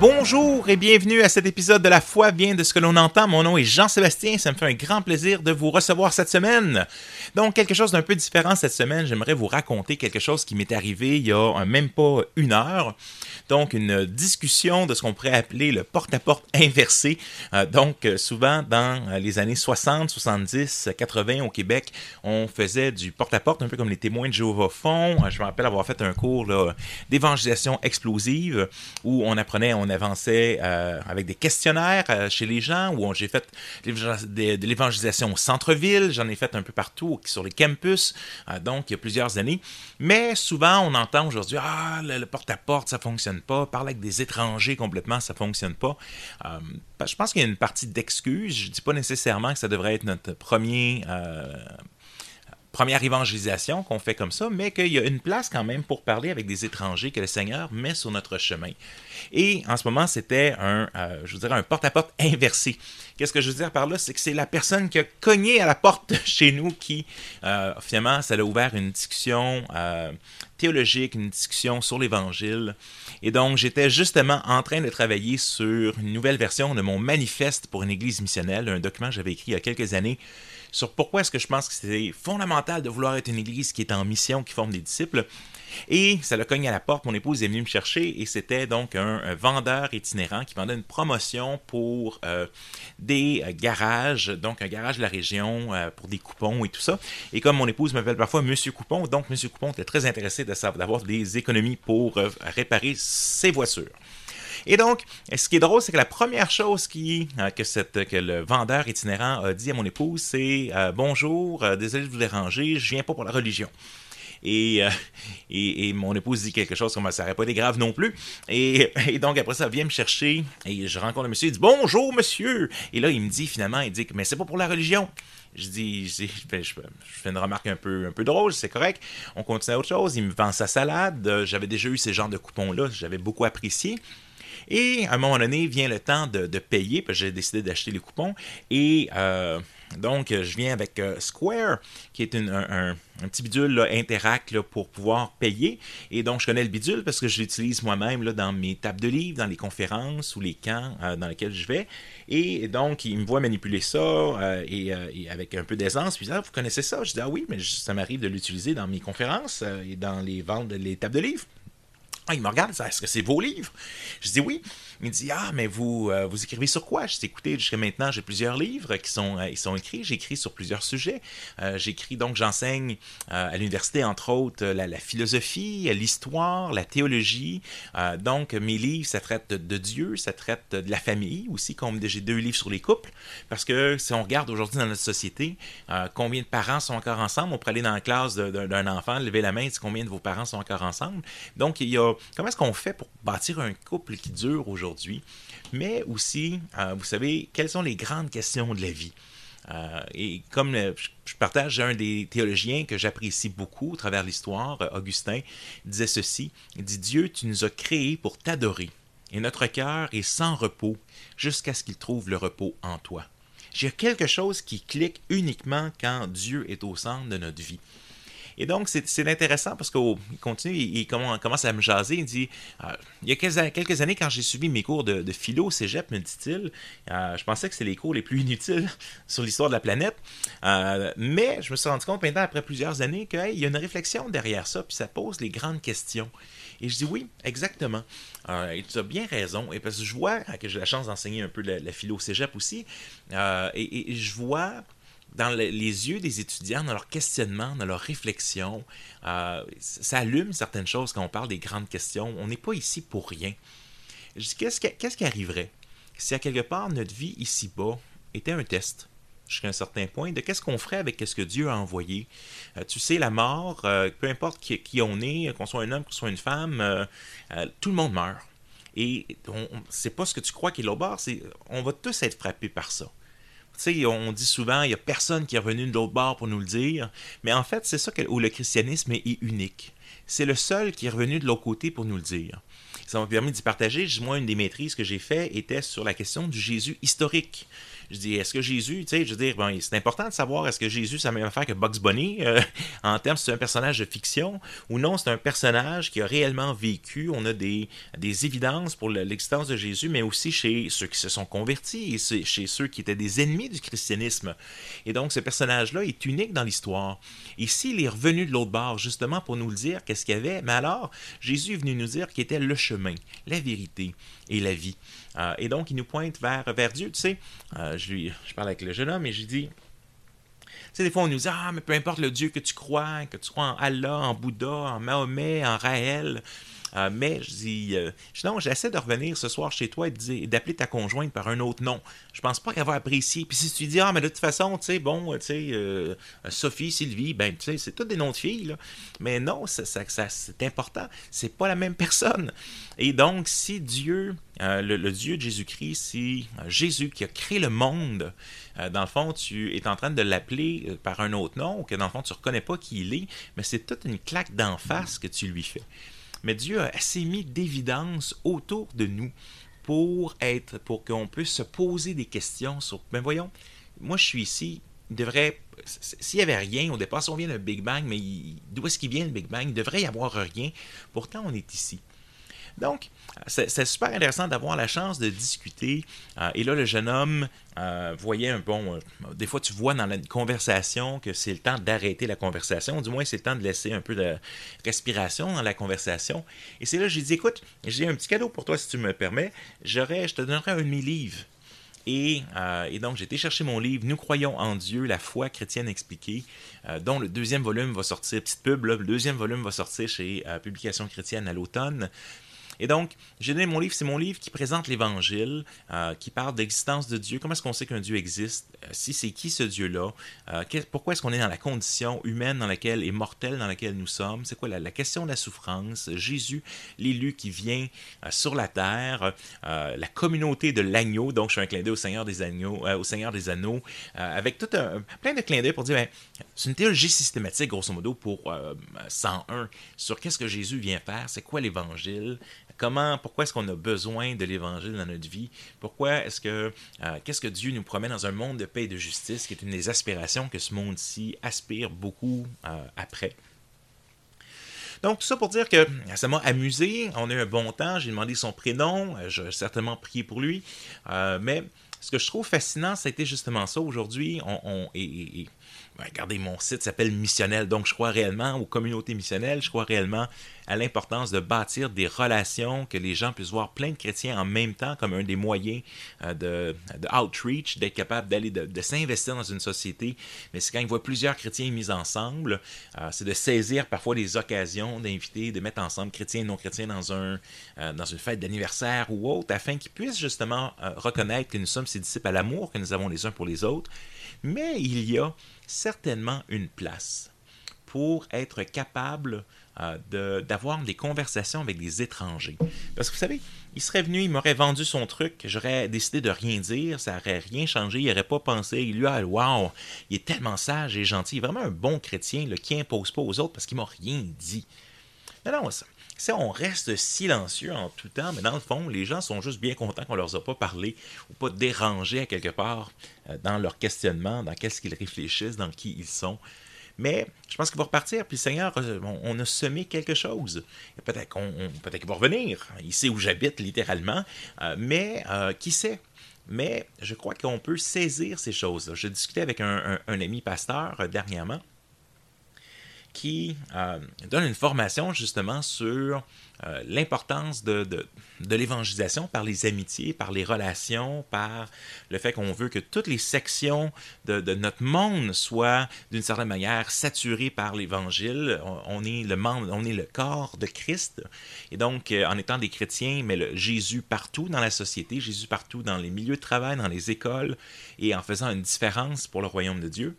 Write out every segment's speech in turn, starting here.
Bonjour et bienvenue à cet épisode de La foi vient de ce que l'on entend. Mon nom est Jean-Sébastien, ça me fait un grand plaisir de vous recevoir cette semaine. Donc, quelque chose d'un peu différent cette semaine, j'aimerais vous raconter quelque chose qui m'est arrivé il y a même pas une heure. Donc, une discussion de ce qu'on pourrait appeler le porte-à-porte inversé. Euh, donc, euh, souvent dans euh, les années 60, 70, 80 au Québec, on faisait du porte-à-porte, un peu comme les témoins de Jéhovah font. Je me rappelle avoir fait un cours d'évangélisation explosive où on apprenait, on avançait euh, avec des questionnaires euh, chez les gens, où j'ai fait de l'évangélisation au centre-ville, j'en ai fait un peu partout sur les campus, euh, donc il y a plusieurs années. Mais souvent, on entend aujourd'hui Ah, le, porte-à-porte, ça fonctionne pas, parler avec des étrangers complètement, ça fonctionne pas. je pense qu'il y a une partie d'excuses. Je dis pas nécessairement que ça devrait être notre premier première évangélisation qu'on fait comme ça, mais qu'il y a une place quand même pour parler avec des étrangers que le Seigneur met sur notre chemin. Et en ce moment, c'était un, euh, je vous dirais, un porte-à-porte inversé. Qu'est-ce que je veux dire par là? C'est que c'est la personne qui a cogné à la porte chez nous qui, euh, finalement, ça a ouvert une discussion euh, théologique, une discussion sur l'Évangile. Et donc, j'étais justement en train de travailler sur une nouvelle version de mon manifeste pour une église missionnelle, un document que j'avais écrit il y a quelques années sur pourquoi est-ce que je pense que c'est fondamental de vouloir être une église qui est en mission, qui forme des disciples. Et ça le cogne à la porte. Mon épouse est venue me chercher et c'était donc un, vendeur itinérant qui vendait une promotion pour euh, des euh, garages, donc un garage de la région euh, pour des coupons et tout ça. Et comme mon épouse m'appelle parfois Monsieur Coupon, donc Monsieur Coupon était très intéressé d'avoir des économies pour réparer ses voitures. Et donc, ce qui est drôle, c'est que la première chose qui, euh, que, le vendeur itinérant a dit à mon épouse, c'est euh, Bonjour, euh, désolé de vous déranger, je viens pas pour la religion. Et, et, mon épouse dit quelque chose comme ça n'aurait pas été grave non plus. Et, donc après ça, elle vient me chercher et je rencontre le monsieur, il dit Bonjour monsieur Et là, il me dit finalement, il dit Mais c'est pas pour la religion. Je dis, je, je, fais une remarque un peu, un peu drôle, c'est correct. On continue à autre chose. Il me vend sa salade. J'avais déjà eu ces genres de coupons-là, j'avais beaucoup apprécié. Et à un moment donné, vient le temps de, payer, parce que j'ai décidé d'acheter les coupons. Et euh, donc, je viens avec euh, Square, qui est un, petit bidule là, Interact pour pouvoir payer. Et donc, je connais le bidule parce que je l'utilise moi-même dans mes tables de livres, dans les conférences ou les camps euh, dans lesquels je vais. Et donc, il me voit manipuler ça et, avec un peu d'aisance. Puis, ah, vous connaissez ça? Je dis, ah oui, mais ça m'arrive de l'utiliser dans mes conférences et dans les ventes, les tables de livres. Ah, il me regarde, est-ce que c'est vos livres? Je dis oui. Il me dit, ah, mais vous, euh, vous écrivez sur quoi? Je dis, écoutez, jusqu'à maintenant, j'ai plusieurs livres qui sont, euh, ils sont écrits. J'écris sur plusieurs sujets. Euh, j'écris, donc, j'enseigne à l'université, entre autres, la, philosophie, l'histoire, la théologie. donc, mes livres, ça traite de, Dieu, ça traite de la famille aussi, j'ai deux livres sur les couples. Parce que si on regarde aujourd'hui dans notre société, combien de parents sont encore ensemble? On pourrait aller dans la classe d'un enfant, lever la main, dire combien de vos parents sont encore ensemble. Donc, il y a comment est-ce qu'on fait pour bâtir un couple qui dure aujourd'hui, mais aussi, euh, vous savez, quelles sont les grandes questions de la vie? Euh, et comme euh, je partage un des théologiens que j'apprécie beaucoup à travers l'histoire, Augustin, disait ceci, il dit Dieu, tu nous as créés pour t'adorer, et notre cœur est sans repos jusqu'à ce qu'il trouve le repos en toi. J'ai quelque chose qui clique uniquement quand Dieu est au centre de notre vie. Et donc, c'est intéressant parce qu'il continue, il, commence à me jaser. Il dit euh, Il y a quelques, années, quand j'ai suivi mes cours de, philo cégep, me dit-il, euh, je pensais que c'était les cours les plus inutiles sur l'histoire de la planète. Euh, mais je me suis rendu compte maintenant, après plusieurs années, qu'il y a une réflexion derrière ça, puis ça pose les grandes questions. Et je dis oui, exactement. et tu as bien raison. Et parce que je vois que j'ai la chance d'enseigner un peu la, philo cégep aussi. et, je vois dans les yeux des étudiants, dans leur questionnement, dans leur réflexion. Euh, ça allume certaines choses quand on parle des grandes questions. On n'est pas ici pour rien. Qu'est-ce qui, arriverait si à quelque part notre vie ici-bas était un test jusqu'à un certain point de qu'est-ce qu'on ferait avec ce que Dieu a envoyé? Euh, tu sais, la mort, euh, peu importe qui, on est, qu'on soit un homme, qu'on soit une femme, tout le monde meurt. Et c'est pas ce que tu crois qui est là bas, c'est on va tous être frappés par ça on dit souvent, il n'y a personne qui est revenu de l'autre bord pour nous le dire. Mais en fait, c'est ça où le christianisme est unique. C'est le seul qui est revenu de l'autre côté pour nous le dire. Ça m'a permis d'y partager. Moi, une des maîtrises que j'ai fait était sur la question du Jésus historique. Je dis, est-ce que Jésus, tu sais, je veux dire, c'est important de savoir est-ce que Jésus, ça a même affaire que Bugs Bunny, euh, en termes, c'est un personnage de fiction, ou non, c'est un personnage qui a réellement vécu. On a des, des évidences pour l'existence de Jésus, mais aussi chez ceux qui se sont convertis et chez ceux qui étaient des ennemis du christianisme. Et donc, ce personnage-là est unique dans l'histoire. Ici, il est revenu de l'autre bord, justement pour nous le dire, qu'est-ce qu'il y avait? Mais alors, Jésus est venu nous dire qu'il était le chemin, la vérité et la vie. Euh, et donc, il nous pointe vers, vers Dieu. Tu sais, euh, je, lui, je parle avec le jeune homme et je lui dis, tu sais, des fois, on nous dit Ah, mais peu importe le Dieu que tu crois, que tu crois en Allah, en Bouddha, en Mahomet, en Raël, euh, mais je dis, euh, non, j'essaie de revenir ce soir chez toi et d'appeler ta conjointe par un autre nom. Je pense pas qu'elle va apprécier. Puis si tu dis, ah, mais de toute façon, tu sais, bon, tu sais, euh, Sophie, Sylvie, ben, tu sais, c'est tous des noms de filles, là. Mais non, ça, ça, c'est important. C'est pas la même personne. Et donc, si Dieu, le, Dieu de Jésus-Christ, si Jésus qui a créé le monde, dans le fond, tu es en train de l'appeler par un autre nom, que dans le fond, tu reconnais pas qui il est, mais c'est toute une claque d'en face que tu lui fais mais Dieu a assez mis d'évidence autour de nous pour être, pour qu'on puisse se poser des questions sur. Ben voyons, moi je suis ici, devrait. S'il n'y avait rien, au départ, on vient d'un Big Bang, mais d'où est-ce qu'il vient le Big Bang? Il devrait y avoir rien. Pourtant, on est ici. Donc, c'est super intéressant d'avoir la chance de discuter. Euh, et là, le jeune homme euh, voyait un bon. Euh, des fois, tu vois dans la conversation que c'est le temps d'arrêter la conversation. Du moins, c'est le temps de laisser un peu de respiration dans la conversation. Et c'est là que j'ai dit écoute, j'ai un petit cadeau pour toi si tu me permets. Je te donnerai un de mes livres. Et, donc, j'ai été chercher mon livre Nous croyons en Dieu, la foi chrétienne expliquée, dont le deuxième volume va sortir, petite pub, le deuxième volume va sortir chez Publication chrétienne à l'automne. Et donc, j'ai donné mon livre, c'est mon livre qui présente l'Évangile, euh, qui parle d'existence de Dieu. Comment est-ce qu'on sait qu'un Dieu existe? Euh, si c'est qui ce Dieu-là? Euh, pourquoi est-ce qu'on est dans la condition humaine dans laquelle, et mortelle dans laquelle nous sommes? C'est quoi la, question de la souffrance? Jésus, l'élu qui vient sur la terre, la communauté de l'agneau, donc je suis un clin d'œil au Seigneur des au Seigneur des Anneaux, avec tout un, plein de clins d'œil pour dire, ben, c'est une théologie systématique, grosso modo, pour 101, sur qu'est-ce que Jésus vient faire, c'est quoi l'Évangile, Comment, pourquoi est-ce qu'on a besoin de l'Évangile dans notre vie? Pourquoi est-ce que, euh, qu'est-ce que Dieu nous promet dans un monde de paix et de justice, qui est une des aspirations que ce monde-ci aspire beaucoup euh, après? Donc, tout ça pour dire que ça m'a amusé. On a eu un bon temps. J'ai demandé son prénom. Euh, j'ai certainement prié pour lui. mais ce que je trouve fascinant, c'était justement ça. Aujourd'hui, on, on et, ben, regardez, mon site s'appelle Missionnel, donc je crois réellement aux communautés missionnelles, je crois réellement à l'importance de bâtir des relations, que les gens puissent voir plein de chrétiens en même temps comme un des moyens euh, de, outreach, d'être capable d'aller, de, s'investir dans une société. Mais c'est quand ils voient plusieurs chrétiens mis ensemble, euh, c'est de saisir parfois les occasions d'inviter, de mettre ensemble chrétiens et non-chrétiens dans, un, euh, dans une fête d'anniversaire ou autre, afin qu'ils puissent justement reconnaître que nous sommes ses disciples à l'amour que nous avons les uns pour les autres. Mais il y a certainement une place pour être capable euh, d'avoir des conversations avec des étrangers. Parce que vous savez, il serait venu, il m'aurait vendu son truc, j'aurais décidé de rien dire, ça n'aurait rien changé, il n'aurait pas pensé, il lui a, waouh, il est tellement sage et gentil, vraiment un bon chrétien là, qui impose pas aux autres parce qu'il m'a rien dit. Non, non, ça, on reste silencieux en tout temps, mais dans le fond, les gens sont juste bien contents qu'on leur a pas parlé ou pas dérangé à quelque part euh, dans leur questionnement, dans qu'est-ce qu'ils réfléchissent, dans qui ils sont. Mais je pense qu'il va repartir, puis le Seigneur, euh, on, a semé quelque chose. Peut-être qu'on peut qu'il va revenir. Il sait où j'habite, littéralement. Euh, mais qui sait? Mais je crois qu'on peut saisir ces choses. Je discutais avec un ami pasteur dernièrement qui euh, donne une formation justement sur euh, l'importance de, de, l'évangélisation par les amitiés, par les relations, par le fait qu'on veut que toutes les sections de, notre monde soient d'une certaine manière saturées par l'évangile. On, est le membre, on est le corps de Christ. Et donc, euh, en étant des chrétiens, mais Jésus partout dans la société, Jésus partout dans les milieux de travail, dans les écoles, et en faisant une différence pour le royaume de Dieu.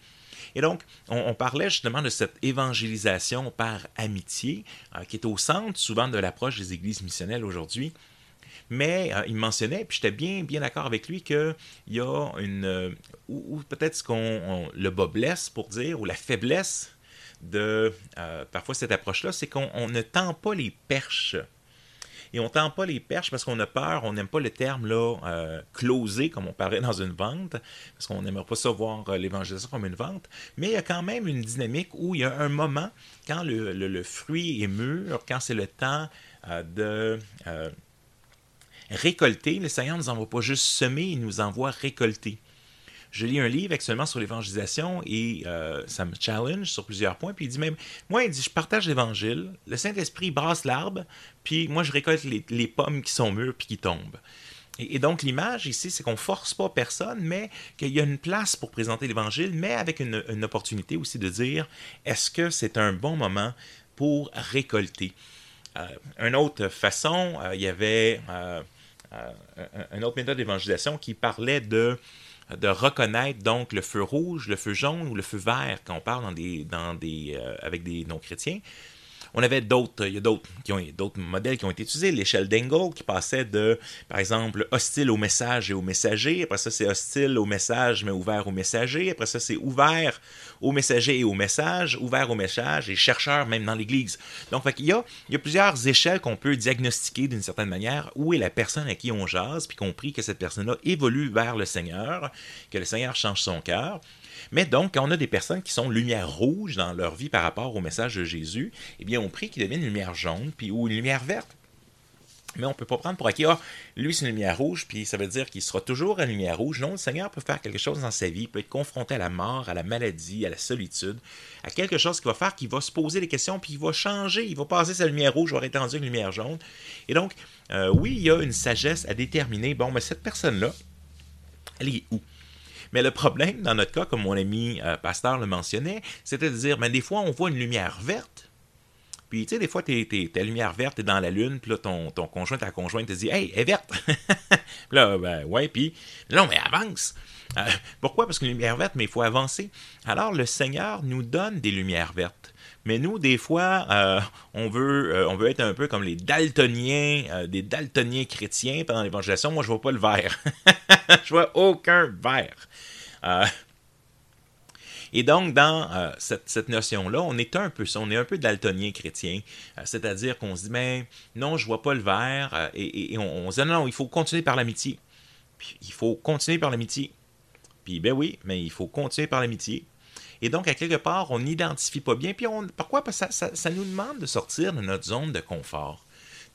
Et donc, on, parlait justement de cette évangélisation par amitié, euh, qui est au centre souvent de l'approche des églises missionnelles aujourd'hui. Mais il mentionnait, puis j'étais bien, bien d'accord avec lui, qu'il y a une. ou, peut-être ce qu'on. le bas blesse, pour dire, ou la faiblesse de parfois cette approche-là, c'est qu'on ne tend pas les perches et on tend pas les perches parce qu'on a peur, on n'aime pas le terme là, euh, closé, comme on parlait dans une vente, parce qu'on n'aimerait pas ça voir euh, l'évangélisation comme une vente. Mais il y a quand même une dynamique où il y a un moment, quand le, fruit est mûr, quand c'est le temps euh, de récolter, le Seigneur ne nous envoie pas juste semer, il nous envoie récolter je lis un livre actuellement sur l'évangélisation et euh, ça me challenge sur plusieurs points. Puis il dit même, moi, il dit, je partage l'évangile, le Saint-Esprit brasse l'arbre, puis moi, je récolte les, pommes qui sont mûres puis qui tombent. Et, donc, l'image ici, c'est qu'on force pas personne, mais qu'il y a une place pour présenter l'évangile, mais avec une, opportunité aussi de dire, est-ce que c'est un bon moment pour récolter? Euh, une autre façon, euh, il y avait une autre méthode d'évangélisation qui parlait de de reconnaître donc le feu rouge, le feu jaune ou le feu vert quand on parle dans des, dans des, euh, avec des non-chrétiens. On avait d'autres, il y a d'autres, qui ont, d'autres modèles qui ont été utilisés. L'échelle d'Engel qui passait de, par exemple, hostile au message et au messager. Après ça, c'est hostile au message mais ouvert au messager. Après ça, c'est ouvert au messager et au message, ouvert au message et chercheur même dans l'Église. Donc, il, y a, il y a plusieurs échelles qu'on peut diagnostiquer d'une certaine manière où est la personne à qui on jase, puis compris que cette personne-là évolue vers le Seigneur, que le Seigneur change son cœur. Mais donc, quand on a des personnes qui sont lumière rouge dans leur vie par rapport au message de Jésus, eh bien, on prie qu'ils deviennent une lumière jaune puis, ou une lumière verte. Mais on ne peut pas prendre pour acquis, ah, lui c'est une lumière rouge, puis ça veut dire qu'il sera toujours à lumière rouge. Non, le Seigneur peut faire quelque chose dans sa vie, il peut être confronté à la mort, à la maladie, à la solitude, à quelque chose qui va faire qu'il va se poser des questions, puis il va changer, il va passer sa lumière rouge, va être rendu une lumière jaune. Et donc, euh, oui, il y a une sagesse à déterminer, bon, mais cette personne-là, elle est où? Mais le problème, dans notre cas, comme mon ami euh, pasteur le mentionnait, c'était de dire, mais des fois, on voit une lumière verte. Puis, tu sais, des fois, t'es, ta lumière verte est dans la lune, puis là, ton, conjoint, ta conjointe te dit, hey, elle est verte. puis là, ben, ouais, puis, non, mais avance. Euh, pourquoi? Parce qu'une lumière verte, mais il faut avancer. Alors, le Seigneur nous donne des lumières vertes. Mais nous, des fois, euh, on, veut, on veut être un peu comme les daltoniens, des daltoniens chrétiens pendant l'évangélisation. Moi, je vois pas le vert. je vois aucun vert. Euh, et donc, dans euh, cette, notion-là, on est un peu ça, on est un peu daltonien chrétien, euh, c'est-à-dire qu'on se dit, mais non, je vois pas le vert, et, on, se dit, non, il faut continuer par l'amitié. il faut continuer par l'amitié. Puis, ben oui, mais il faut continuer par l'amitié. Et donc, à quelque part, on n'identifie pas bien. Puis, on, pourquoi? Parce que ça, nous demande de sortir de notre zone de confort.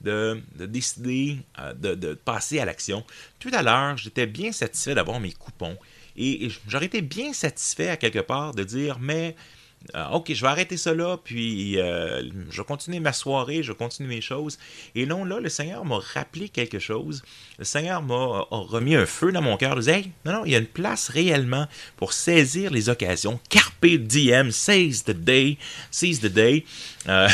De, décider de, de, passer à l'action. Tout à l'heure, j'étais bien satisfait d'avoir mes coupons. Et, j'aurais été bien satisfait à quelque part de dire, mais euh, OK, je vais arrêter là, puis euh, je vais continuer ma soirée, je vais continuer mes choses. Et non, là, le Seigneur m'a rappelé quelque chose. Le Seigneur m'a remis un feu dans mon cœur. Il disait, hey, non, non, il y a une place réellement pour saisir les occasions. Carpe diem, seize the day, seize the day. Euh,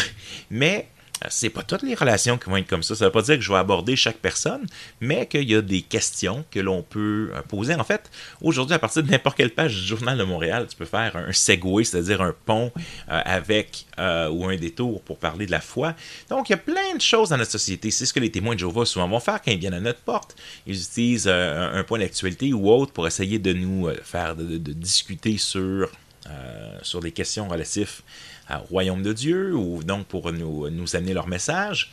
mais c'est pas toutes les relations qui vont être comme ça. Ça veut pas dire que je vais aborder chaque personne, mais qu'il y a des questions que l'on peut euh, poser. En fait, aujourd'hui, à partir de n'importe quelle page du Journal de Montréal, tu peux faire un segway, c'est-à-dire un pont euh, avec euh, ou un détour pour parler de la foi. Donc, il y a plein de choses dans notre société. C'est ce que les témoins de Jéhovah souvent vont faire quand ils viennent à notre porte. Ils utilisent un point d'actualité ou autre pour essayer de nous faire de, discuter sur, sur des questions relatives au royaume de Dieu, ou donc pour nous, amener leur message.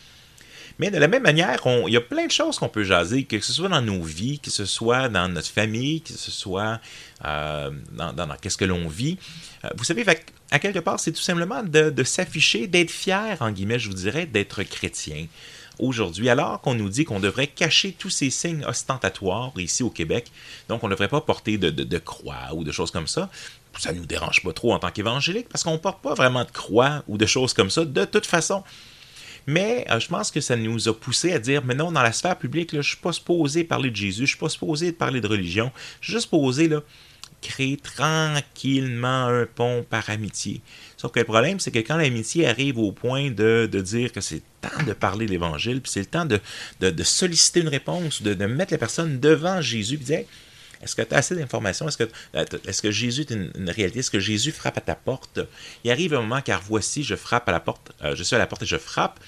Mais de la même manière, il y a plein de choses qu'on peut jaser, que ce soit dans nos vies, que ce soit dans notre famille, que ce soit euh, dans, qu'est-ce que l'on vit. Euh, vous savez, à quelque part, c'est tout simplement de, s'afficher, d'être fier, en guillemets, je vous dirais, d'être chrétien aujourd'hui, alors qu'on nous dit qu'on devrait cacher tous ces signes ostentatoires ici au Québec. Donc, on ne devrait pas porter de, croix ou de choses comme ça ça nous dérange pas trop en tant qu'évangélique parce qu'on porte pas vraiment de croix ou de choses comme ça de toute façon. Mais euh, je pense que ça nous a poussé à dire, mais non, dans la sphère publique, je suis pas supposé parler de Jésus, je suis pas supposé parler de religion, je suis juste supposé créer tranquillement un pont par amitié. Sauf que le problème, c'est que quand l'amitié arrive au point de, dire que c'est temps de parler de l'Évangile, puis c'est le temps de, de, solliciter une réponse, de, mettre la personne devant Jésus, puis dire, est-ce que tu as assez d'informations? Est-ce que, Jésus est une, réalité? Est-ce que Jésus frappe à ta porte? Il arrive un moment car voici, je frappe à la porte, euh, je suis à la porte et je frappe.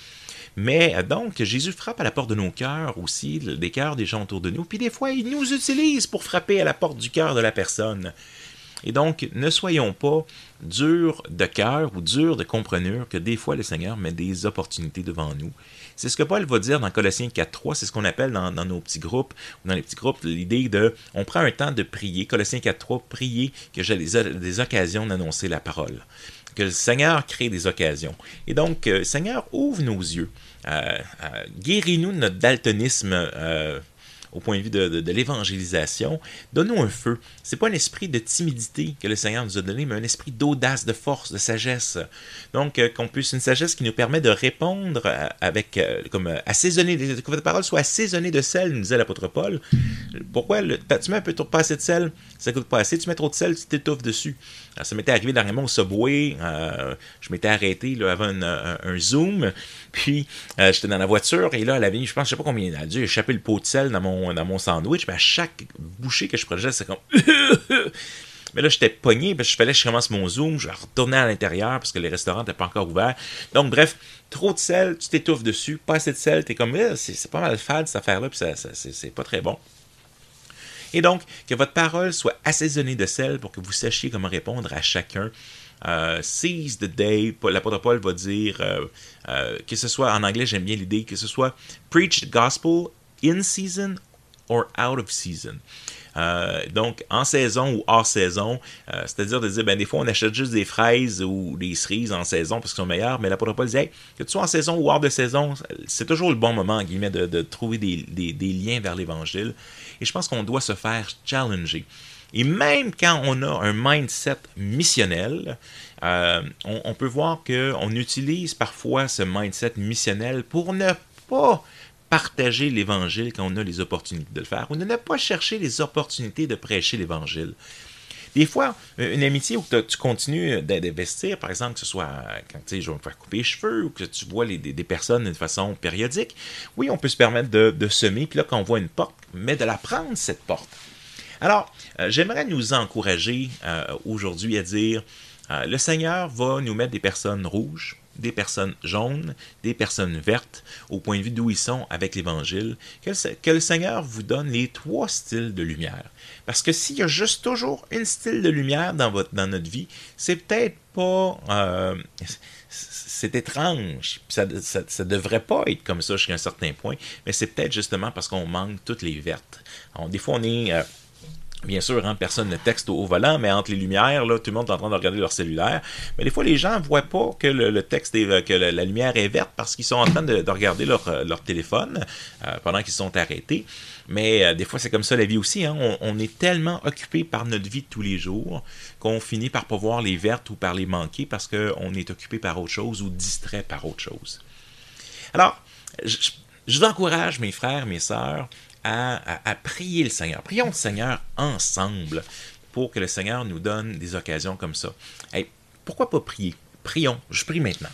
Mais euh, donc, Jésus frappe à la porte de nos cœurs aussi, des cœurs des gens autour de nous, puis des fois, il nous utilise pour frapper à la porte du cœur de la personne. Et donc, ne soyons pas durs de cœur ou durs de comprenure que des fois le Seigneur met des opportunités devant nous. C'est ce que Paul va dire dans Colossiens 4.3, c'est ce qu'on appelle dans, nos petits groupes, ou dans les petits groupes, l'idée de, on prend un temps de prier, Colossiens 4.3, prier que j'ai des, occasions d'annoncer la parole. Que le Seigneur crée des occasions. Et donc, euh, Seigneur, ouvre nos yeux. Euh, euh, guéris-nous notre daltonisme au point de vue de, l'évangélisation, donne-nous un feu. C'est pas un esprit de timidité que le Seigneur nous a donné, mais un esprit d'audace, de force, de sagesse. Donc, euh, qu'on puisse, une sagesse qui nous permet de répondre euh, avec, euh, comme assaisonner, que votre parole soit assaisonnée de sel, nous disait l'apôtre Paul. Pourquoi le, tu mets un peu trop pas assez de sel, ça coûte pas assez, tu mets trop de sel, tu t'étouffes dessus. ça m'était arrivé dernièrement au Subway, je m'étais arrêté là, avant un, Zoom, puis j'étais dans la voiture, et là, elle avait, je pense, je sais pas combien, elle a dû échapper le pot de sel dans mon dans mon sandwich, mais à chaque bouchée que je prenais, c'est comme. Mais là, j'étais pogné, je fallait que je commence mon zoom, je retournais à l'intérieur parce que les restaurants n'étaient pas encore ouverts. Donc, bref, trop de sel, tu t'étouffes dessus, pas assez de sel, t'es comme, eh, c'est pas mal fade cette affaire-là, puis ça, c'est pas très bon. Et donc, que votre parole soit assaisonnée de sel pour que vous sachiez comment répondre à chacun. Euh, seize the day, l'apôtre Paul va dire, euh, euh, que ce soit, en anglais, j'aime bien l'idée, que ce soit preach the gospel in season or out of season. Euh, donc, en saison ou hors saison, euh, c'est-à-dire de dire, ben, des fois, on achète juste des fraises ou des cerises en saison parce qu'elles sont meilleures, mais l'apôtre Paul disait, que tu sois en saison ou hors de saison, c'est toujours le bon moment, en guillemets, de, trouver des, liens vers l'Évangile. Et je pense qu'on doit se faire challenger. Et même quand on a un mindset missionnel, euh, on, on, peut voir qu'on utilise parfois ce mindset missionnel pour ne pas partager l'Évangile quand on a les opportunités de le faire, ou ne pas chercher les opportunités de prêcher l'Évangile. Des fois, une amitié où tu continues d'investir, par exemple, que ce soit quand tu sais, je vais me faire couper les cheveux ou que tu vois des, personnes de façon périodique, oui, on peut se permettre de, semer, puis là, quand on voit une porte, mais de la prendre, cette porte. Alors, euh, j'aimerais nous encourager euh, aujourd'hui à dire, euh, le Seigneur va nous mettre des personnes rouges, des personnes jaunes, des personnes vertes, au point de vue d'où ils sont avec l'Évangile, que, le Seigneur vous donne les trois styles de lumière. Parce que s'il y a juste toujours un style de lumière dans, votre, notre vie, c'est peut-être pas... Euh, c'est étrange. Ça, ça, devrait pas être comme ça jusqu'à un certain point, mais c'est peut-être justement parce qu'on manque toutes les vertes. des fois, on est... Euh, Bien sûr, hein, personne ne texte au, volant, mais entre les lumières, là, tout le monde est en train de regarder leur cellulaire. Mais des fois, les gens ne voient pas que le, texte est, que la, lumière est verte parce qu'ils sont en train de, regarder leur, euh, téléphone euh, pendant qu'ils sont arrêtés. Mais euh, des fois, c'est comme ça la vie aussi. Hein. On, est tellement occupé par notre vie de tous les jours qu'on finit par pas voir les vertes ou par les manquer parce qu'on est occupé par autre chose ou distrait par autre chose. Alors, je, je vous encourage, mes frères, mes sœurs, à, prier le Seigneur. Prions le Seigneur ensemble pour que le Seigneur nous donne des occasions comme ça. pourquoi pas prier? Prions. Je prie maintenant.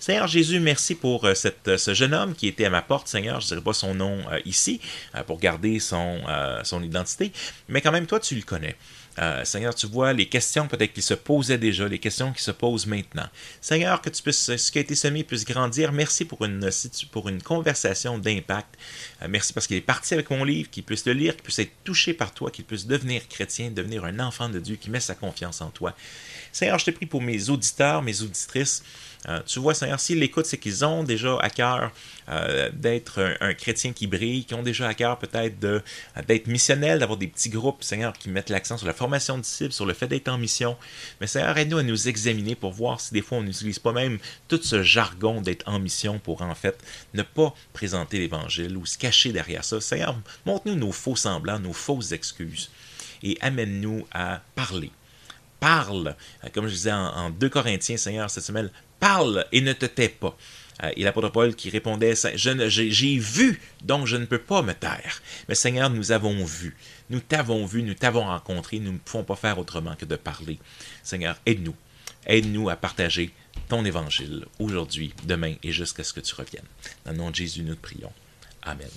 Seigneur Jésus, merci pour euh, cette, ce jeune homme qui était à ma porte, Seigneur. Je ne dirai pas son nom euh, ici euh, pour garder son, son identité, mais quand même, toi, tu le connais. Euh, Seigneur, tu vois les questions peut-être qui se posaient déjà, les questions qui se posent maintenant. Seigneur, que tu puisses, ce qui a été semé puisse grandir. Merci pour une, pour une conversation d'impact. Euh, merci parce qu'il est parti avec mon livre, qu'il puisse le lire, qu'il puisse être touché par toi, qu'il puisse devenir chrétien, devenir un enfant de Dieu qui met sa confiance en toi. Seigneur, je te prie pour mes auditeurs, mes auditrices. Euh, tu vois, Seigneur, s'ils l'écoutent, c'est qu'ils ont déjà à cœur d'être un, chrétien qui brille, qui ont déjà à cœur peut-être d'être missionnels, d'avoir des petits groupes, Seigneur, qui mettent l'accent sur la formation de disciples, sur le fait d'être en mission. Mais Seigneur, aide-nous à nous examiner pour voir si des fois on n'utilise pas même tout ce jargon d'être en mission pour en fait ne pas présenter l'Évangile ou se cacher derrière ça. Seigneur, montre-nous nos faux semblants, nos fausses excuses et amène-nous à parler parle, comme je disais en, 2 Corinthiens, Seigneur, cette semaine, parle et ne te tais pas. Euh, et l'apôtre Paul qui répondait, j'ai vu, donc je ne peux pas me taire. Mais Seigneur, nous avons vu, nous t'avons vu, nous t'avons rencontré, nous ne pouvons pas faire autrement que de parler. Seigneur, aide-nous, aide-nous à partager ton évangile aujourd'hui, demain et jusqu'à ce que tu reviennes. Dans le nom de Jésus, nous te prions. Amen.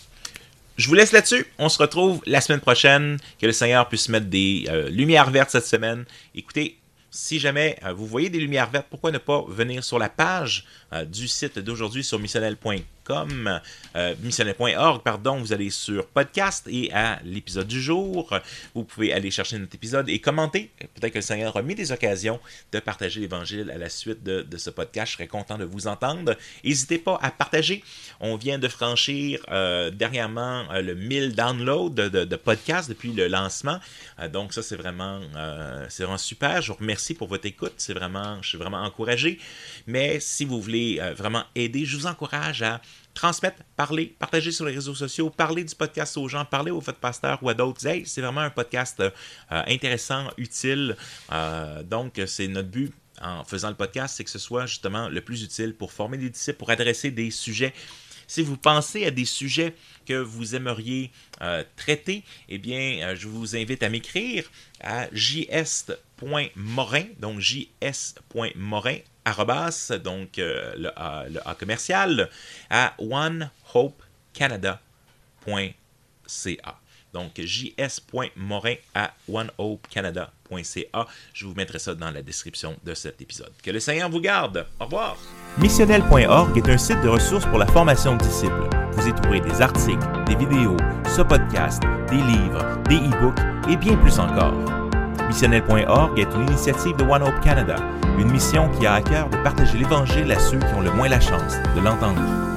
Je vous laisse là-dessus. On se retrouve la semaine prochaine. Que le Seigneur puisse mettre des euh, lumières vertes cette semaine. Écoutez, si jamais euh, vous voyez des lumières vertes, pourquoi ne pas venir sur la page euh, du site d'aujourd'hui sur missionnel.com, euh, missionnel.org, pardon, vous allez sur podcast et à l'épisode du jour, vous pouvez aller chercher notre épisode et commenter. Peut-être que le Seigneur a mis des occasions de partager l'Évangile à la suite de, ce podcast. Je serais content de vous entendre. N'hésitez pas à partager. On vient de franchir dernièrement le 1000 downloads de, de, podcasts depuis le lancement. donc ça, c'est vraiment, vraiment super. Je vous remercie pour votre écoute. C'est vraiment, je suis vraiment encouragé. Mais si vous voulez euh, vraiment aider, je vous encourage à transmettre, parler, partager sur les réseaux sociaux, parler du podcast aux gens, parler au votre pasteur ou à d'autres. Hey, c'est vraiment un podcast euh, intéressant, utile. Euh, donc, c'est notre but en faisant le podcast, c'est que ce soit justement le plus utile pour former des disciples, pour adresser des sujets si vous pensez à des sujets que vous aimeriez traiter, eh bien, je vous invite à m'écrire à js.morin, donc js.morin, arrobas, donc euh, le, a, le, A, commercial, à onehopecanada.ca. Donc js.morin à onehopecanada.ca. Je vous mettrai ça dans la description de cet épisode. Que le Seigneur vous garde. Au revoir. Missionnel.org est un site de ressources pour la formation de disciples. Vous y trouverez des articles, des vidéos, ce podcast, des livres, des e-books et bien plus encore. Missionnel.org est une initiative de One Hope Canada, une mission qui a à cœur de partager l'Évangile à ceux qui ont le moins la chance de l'entendre.